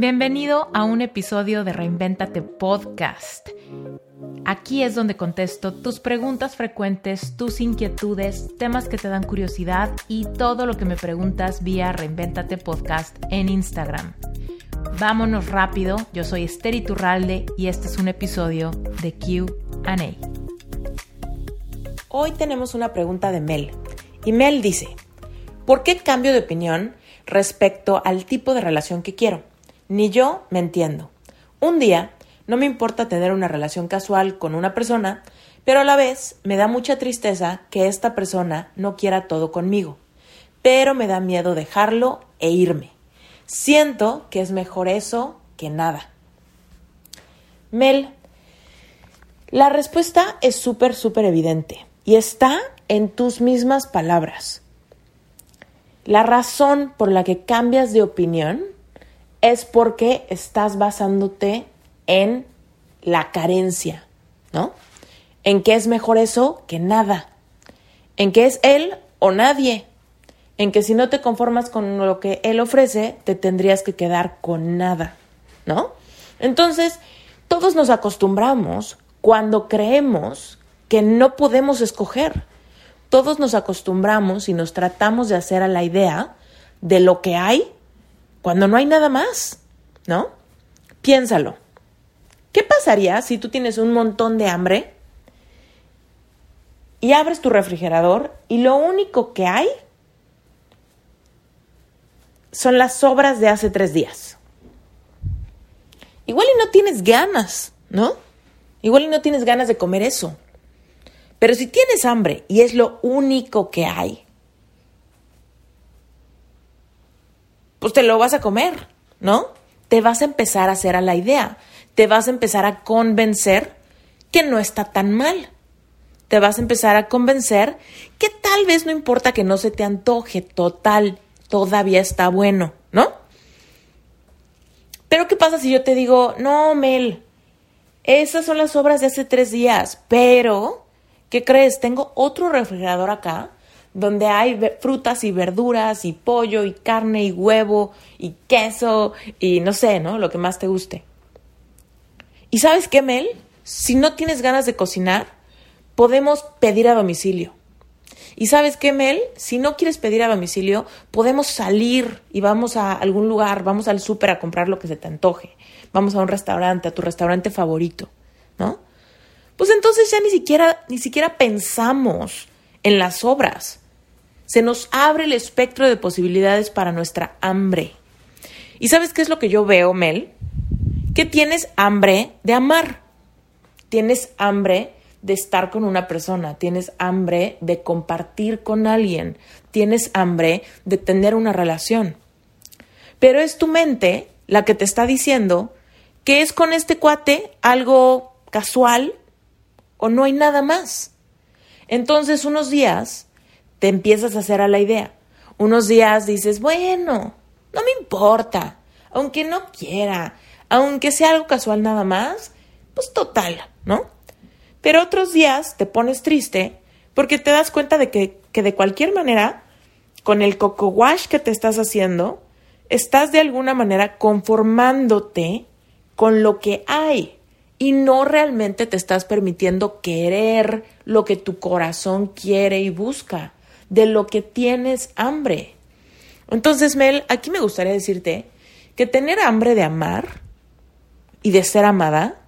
Bienvenido a un episodio de Reinventate Podcast. Aquí es donde contesto tus preguntas frecuentes, tus inquietudes, temas que te dan curiosidad y todo lo que me preguntas vía Reinventate Podcast en Instagram. Vámonos rápido, yo soy Esther Iturralde y este es un episodio de QA. Hoy tenemos una pregunta de Mel y Mel dice, ¿por qué cambio de opinión respecto al tipo de relación que quiero? Ni yo me entiendo. Un día no me importa tener una relación casual con una persona, pero a la vez me da mucha tristeza que esta persona no quiera todo conmigo. Pero me da miedo dejarlo e irme. Siento que es mejor eso que nada. Mel, la respuesta es súper, súper evidente y está en tus mismas palabras. La razón por la que cambias de opinión es porque estás basándote en la carencia, ¿no? En que es mejor eso que nada. En que es él o nadie. En que si no te conformas con lo que él ofrece, te tendrías que quedar con nada, ¿no? Entonces, todos nos acostumbramos cuando creemos que no podemos escoger. Todos nos acostumbramos y nos tratamos de hacer a la idea de lo que hay cuando no hay nada más, ¿no? Piénsalo. ¿Qué pasaría si tú tienes un montón de hambre y abres tu refrigerador y lo único que hay son las sobras de hace tres días? Igual y no tienes ganas, ¿no? Igual y no tienes ganas de comer eso. Pero si tienes hambre y es lo único que hay, pues te lo vas a comer, ¿no? Te vas a empezar a hacer a la idea, te vas a empezar a convencer que no está tan mal. Te vas a empezar a convencer que tal vez no importa que no se te antoje, total, todavía está bueno, ¿no? Pero ¿qué pasa si yo te digo, no, Mel, esas son las obras de hace tres días, pero, ¿qué crees? Tengo otro refrigerador acá donde hay frutas y verduras y pollo y carne y huevo y queso y no sé, ¿no? Lo que más te guste. ¿Y sabes qué, Mel? Si no tienes ganas de cocinar, podemos pedir a domicilio. ¿Y sabes qué, Mel? Si no quieres pedir a domicilio, podemos salir y vamos a algún lugar, vamos al súper a comprar lo que se te antoje. Vamos a un restaurante, a tu restaurante favorito, ¿no? Pues entonces ya ni siquiera, ni siquiera pensamos en las obras. Se nos abre el espectro de posibilidades para nuestra hambre. ¿Y sabes qué es lo que yo veo, Mel? Que tienes hambre de amar. Tienes hambre de estar con una persona, tienes hambre de compartir con alguien, tienes hambre de tener una relación. Pero es tu mente la que te está diciendo que es con este cuate algo casual o no hay nada más. Entonces, unos días te empiezas a hacer a la idea. Unos días dices, bueno, no me importa, aunque no quiera, aunque sea algo casual nada más, pues total, ¿no? Pero otros días te pones triste porque te das cuenta de que, que de cualquier manera, con el coco wash que te estás haciendo, estás de alguna manera conformándote con lo que hay y no realmente te estás permitiendo querer lo que tu corazón quiere y busca, de lo que tienes hambre. Entonces, Mel, aquí me gustaría decirte que tener hambre de amar y de ser amada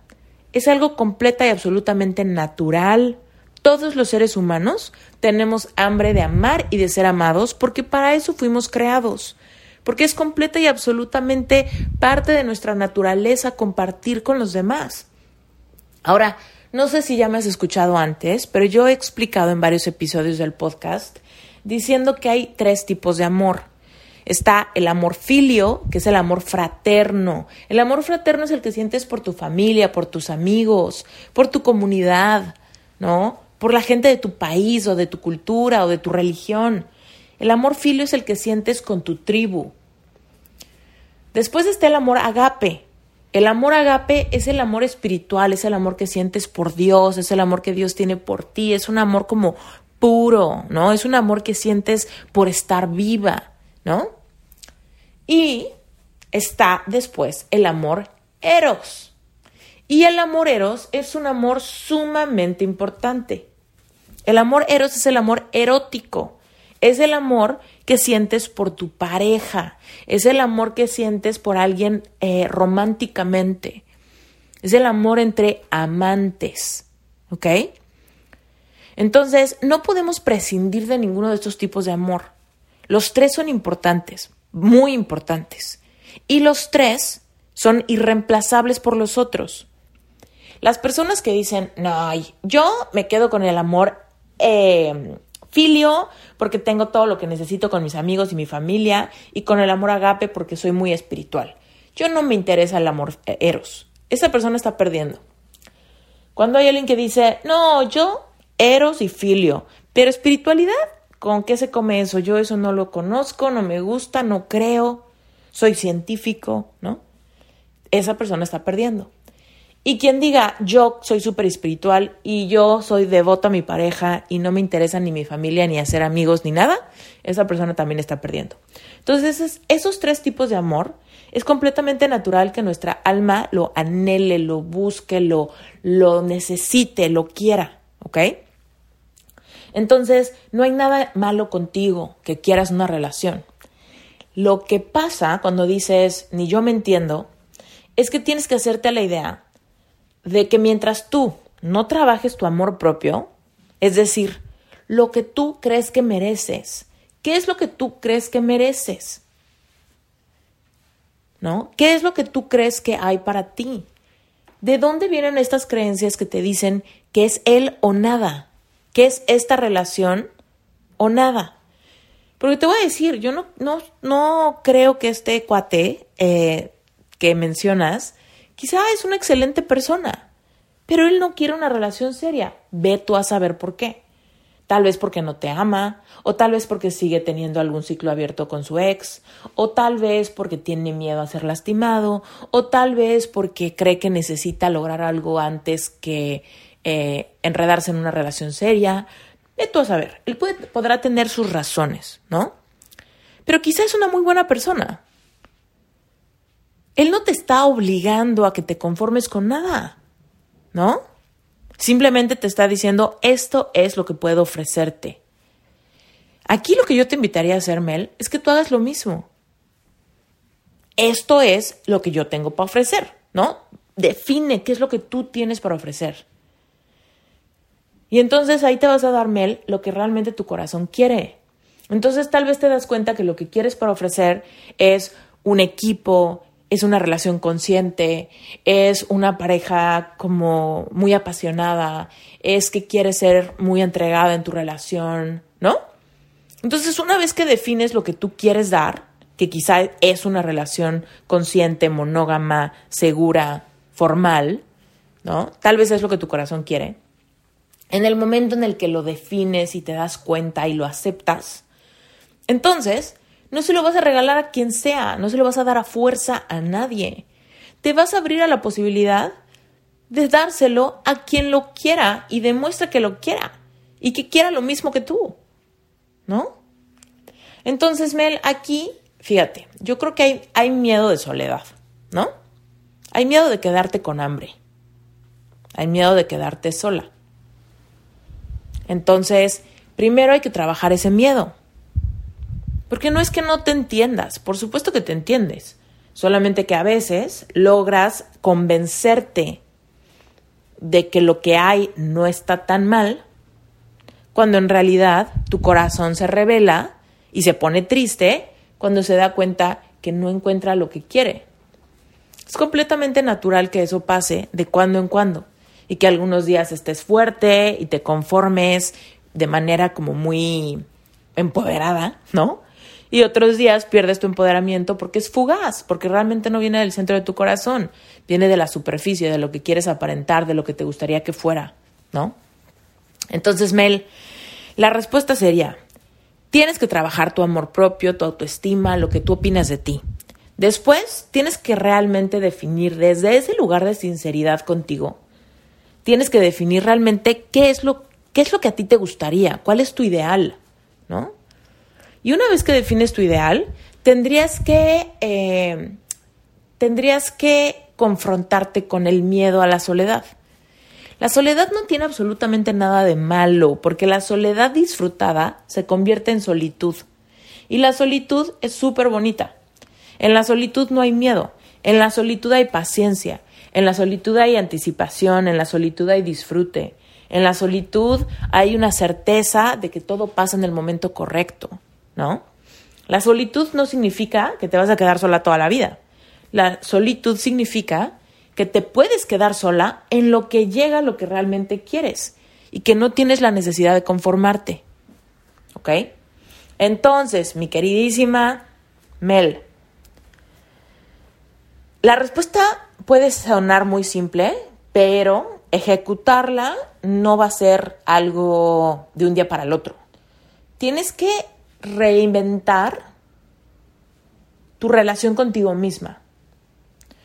es algo completa y absolutamente natural. Todos los seres humanos tenemos hambre de amar y de ser amados porque para eso fuimos creados porque es completa y absolutamente parte de nuestra naturaleza compartir con los demás. Ahora, no sé si ya me has escuchado antes, pero yo he explicado en varios episodios del podcast diciendo que hay tres tipos de amor. Está el amor filio, que es el amor fraterno. El amor fraterno es el que sientes por tu familia, por tus amigos, por tu comunidad, ¿no? Por la gente de tu país o de tu cultura o de tu religión. El amor filio es el que sientes con tu tribu. Después está el amor agape, el amor agape es el amor espiritual, es el amor que sientes por Dios, es el amor que Dios tiene por ti, es un amor como puro, ¿no? Es un amor que sientes por estar viva, ¿no? Y está después el amor eros. Y el amor eros es un amor sumamente importante. El amor eros es el amor erótico. Es el amor que sientes por tu pareja. Es el amor que sientes por alguien eh, románticamente. Es el amor entre amantes. ¿Ok? Entonces, no podemos prescindir de ninguno de estos tipos de amor. Los tres son importantes, muy importantes. Y los tres son irreemplazables por los otros. Las personas que dicen, no, yo me quedo con el amor eh, filio porque tengo todo lo que necesito con mis amigos y mi familia y con el amor agape porque soy muy espiritual. Yo no me interesa el amor eh, eros. Esa persona está perdiendo. Cuando hay alguien que dice, no, yo eros y filio, pero espiritualidad, ¿con qué se come eso? Yo eso no lo conozco, no me gusta, no creo, soy científico, ¿no? Esa persona está perdiendo. Y quien diga, yo soy súper espiritual y yo soy devoto a mi pareja y no me interesa ni mi familia, ni hacer amigos, ni nada, esa persona también está perdiendo. Entonces, esos tres tipos de amor es completamente natural que nuestra alma lo anhele, lo busque, lo, lo necesite, lo quiera, ¿ok? Entonces, no hay nada malo contigo que quieras una relación. Lo que pasa cuando dices, ni yo me entiendo, es que tienes que hacerte la idea de que mientras tú no trabajes tu amor propio, es decir, lo que tú crees que mereces, ¿qué es lo que tú crees que mereces? ¿No? ¿Qué es lo que tú crees que hay para ti? ¿De dónde vienen estas creencias que te dicen que es él o nada? ¿Qué es esta relación o nada? Porque te voy a decir, yo no, no, no creo que este cuate eh, que mencionas Quizá es una excelente persona, pero él no quiere una relación seria. Ve tú a saber por qué. Tal vez porque no te ama, o tal vez porque sigue teniendo algún ciclo abierto con su ex, o tal vez porque tiene miedo a ser lastimado, o tal vez porque cree que necesita lograr algo antes que eh, enredarse en una relación seria. Ve tú a saber. Él podrá tener sus razones, ¿no? Pero quizá es una muy buena persona. Él no te está obligando a que te conformes con nada, ¿no? Simplemente te está diciendo, esto es lo que puedo ofrecerte. Aquí lo que yo te invitaría a hacer, Mel, es que tú hagas lo mismo. Esto es lo que yo tengo para ofrecer, ¿no? Define qué es lo que tú tienes para ofrecer. Y entonces ahí te vas a dar, Mel, lo que realmente tu corazón quiere. Entonces tal vez te das cuenta que lo que quieres para ofrecer es un equipo, es una relación consciente, es una pareja como muy apasionada, es que quiere ser muy entregada en tu relación, ¿no? Entonces, una vez que defines lo que tú quieres dar, que quizá es una relación consciente, monógama, segura, formal, ¿no? Tal vez es lo que tu corazón quiere. En el momento en el que lo defines y te das cuenta y lo aceptas, entonces no se lo vas a regalar a quien sea, no se lo vas a dar a fuerza a nadie. Te vas a abrir a la posibilidad de dárselo a quien lo quiera y demuestra que lo quiera y que quiera lo mismo que tú. ¿No? Entonces, Mel, aquí, fíjate, yo creo que hay, hay miedo de soledad, ¿no? Hay miedo de quedarte con hambre. Hay miedo de quedarte sola. Entonces, primero hay que trabajar ese miedo. Porque no es que no te entiendas, por supuesto que te entiendes, solamente que a veces logras convencerte de que lo que hay no está tan mal, cuando en realidad tu corazón se revela y se pone triste cuando se da cuenta que no encuentra lo que quiere. Es completamente natural que eso pase de cuando en cuando y que algunos días estés fuerte y te conformes de manera como muy empoderada, ¿no? Y otros días pierdes tu empoderamiento porque es fugaz, porque realmente no viene del centro de tu corazón, viene de la superficie, de lo que quieres aparentar, de lo que te gustaría que fuera, ¿no? Entonces, Mel, la respuesta sería, tienes que trabajar tu amor propio, tu autoestima, lo que tú opinas de ti. Después, tienes que realmente definir desde ese lugar de sinceridad contigo, tienes que definir realmente qué es lo, qué es lo que a ti te gustaría, cuál es tu ideal, ¿no? Y una vez que defines tu ideal, tendrías que eh, tendrías que confrontarte con el miedo a la soledad. La soledad no tiene absolutamente nada de malo, porque la soledad disfrutada se convierte en solitud. Y la solitud es súper bonita. En la solitud no hay miedo, en la solitud hay paciencia, en la solitud hay anticipación, en la solitud hay disfrute, en la solitud hay una certeza de que todo pasa en el momento correcto, ¿no? La solitud no significa que te vas a quedar sola toda la vida. La solitud significa que te puedes quedar sola en lo que llega lo que realmente quieres y que no tienes la necesidad de conformarte. ¿Ok? Entonces, mi queridísima Mel, la respuesta puede sonar muy simple, pero ejecutarla no va a ser algo de un día para el otro. Tienes que reinventar tu relación contigo misma.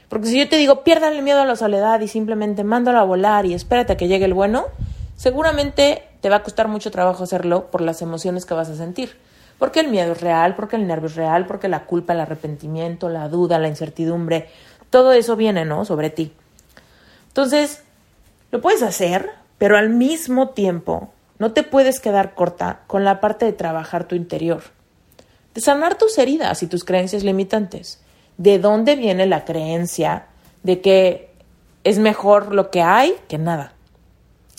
Porque si yo te digo, piérdale el miedo a la soledad y simplemente mándalo a volar y espérate a que llegue el bueno, seguramente te va a costar mucho trabajo hacerlo por las emociones que vas a sentir. Porque el miedo es real, porque el nervio es real, porque la culpa, el arrepentimiento, la duda, la incertidumbre, todo eso viene, ¿no? Sobre ti. Entonces, lo puedes hacer, pero al mismo tiempo no te puedes quedar corta con la parte de trabajar tu interior, de sanar tus heridas y tus creencias limitantes. ¿De dónde viene la creencia de que es mejor lo que hay que nada?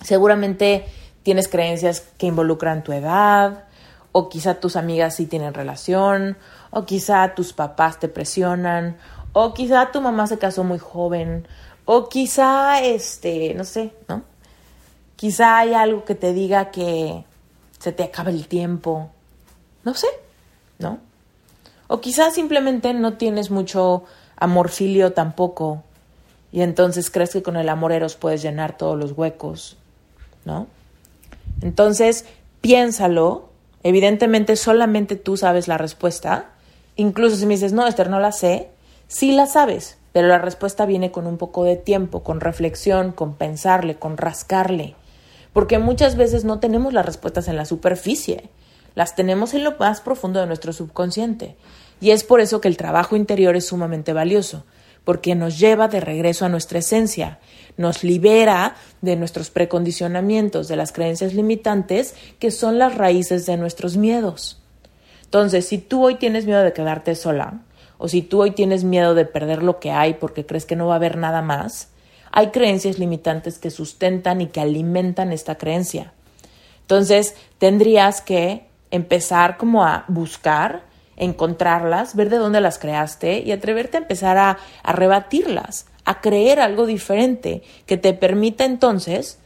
Seguramente tienes creencias que involucran tu edad, o quizá tus amigas sí tienen relación, o quizá tus papás te presionan, o quizá tu mamá se casó muy joven, o quizá, este, no sé, ¿no? Quizá hay algo que te diga que se te acaba el tiempo, no sé, ¿no? O quizás simplemente no tienes mucho amor filio tampoco y entonces crees que con el amor eros puedes llenar todos los huecos, ¿no? Entonces, piénsalo. Evidentemente solamente tú sabes la respuesta. Incluso si me dices, no, Esther, no la sé, sí la sabes, pero la respuesta viene con un poco de tiempo, con reflexión, con pensarle, con rascarle. Porque muchas veces no tenemos las respuestas en la superficie las tenemos en lo más profundo de nuestro subconsciente. Y es por eso que el trabajo interior es sumamente valioso, porque nos lleva de regreso a nuestra esencia, nos libera de nuestros precondicionamientos, de las creencias limitantes, que son las raíces de nuestros miedos. Entonces, si tú hoy tienes miedo de quedarte sola, o si tú hoy tienes miedo de perder lo que hay porque crees que no va a haber nada más, hay creencias limitantes que sustentan y que alimentan esta creencia. Entonces, tendrías que empezar como a buscar, encontrarlas, ver de dónde las creaste y atreverte a empezar a, a rebatirlas, a creer algo diferente que te permita entonces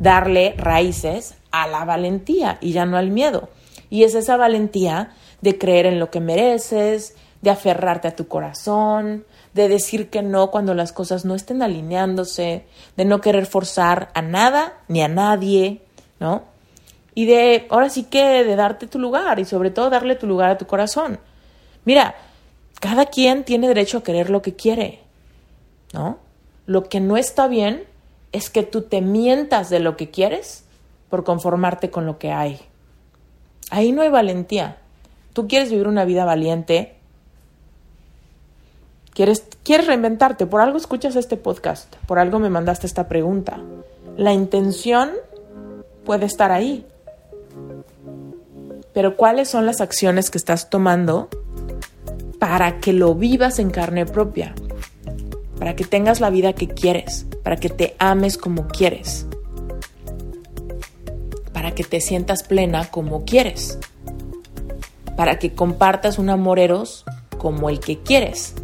darle raíces a la valentía y ya no al miedo. Y es esa valentía de creer en lo que mereces, de aferrarte a tu corazón, de decir que no cuando las cosas no estén alineándose, de no querer forzar a nada ni a nadie, ¿no? y de, ahora sí que de darte tu lugar y sobre todo darle tu lugar a tu corazón. Mira, cada quien tiene derecho a querer lo que quiere, ¿no? Lo que no está bien es que tú te mientas de lo que quieres por conformarte con lo que hay. Ahí no hay valentía. Tú quieres vivir una vida valiente, quieres, reinventarte, por algo escuchas este podcast, por algo me mandaste esta pregunta. La intención puede estar ahí, pero ¿cuáles son las acciones que estás tomando para que lo vivas en carne propia? Para que tengas la vida que quieres, para que te ames como quieres, para que te sientas plena como quieres, para que compartas un amor eros como el que quieres.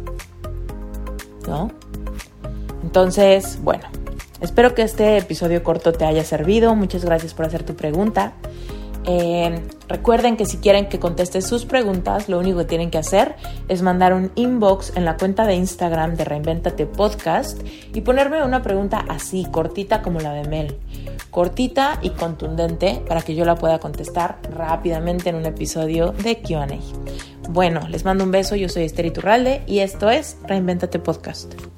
¿No? Entonces, bueno, espero que este episodio corto te haya servido. Muchas gracias por hacer tu pregunta. Eh, recuerden que si quieren que conteste sus preguntas, lo único que tienen que hacer es mandar un inbox en la cuenta de Instagram de Reinventate Podcast y ponerme una pregunta así, cortita como la de Mel. Cortita y contundente para que yo la pueda contestar rápidamente en un episodio de QA. Bueno, les mando un beso, yo soy Esther Iturralde y esto es Reinventate Podcast.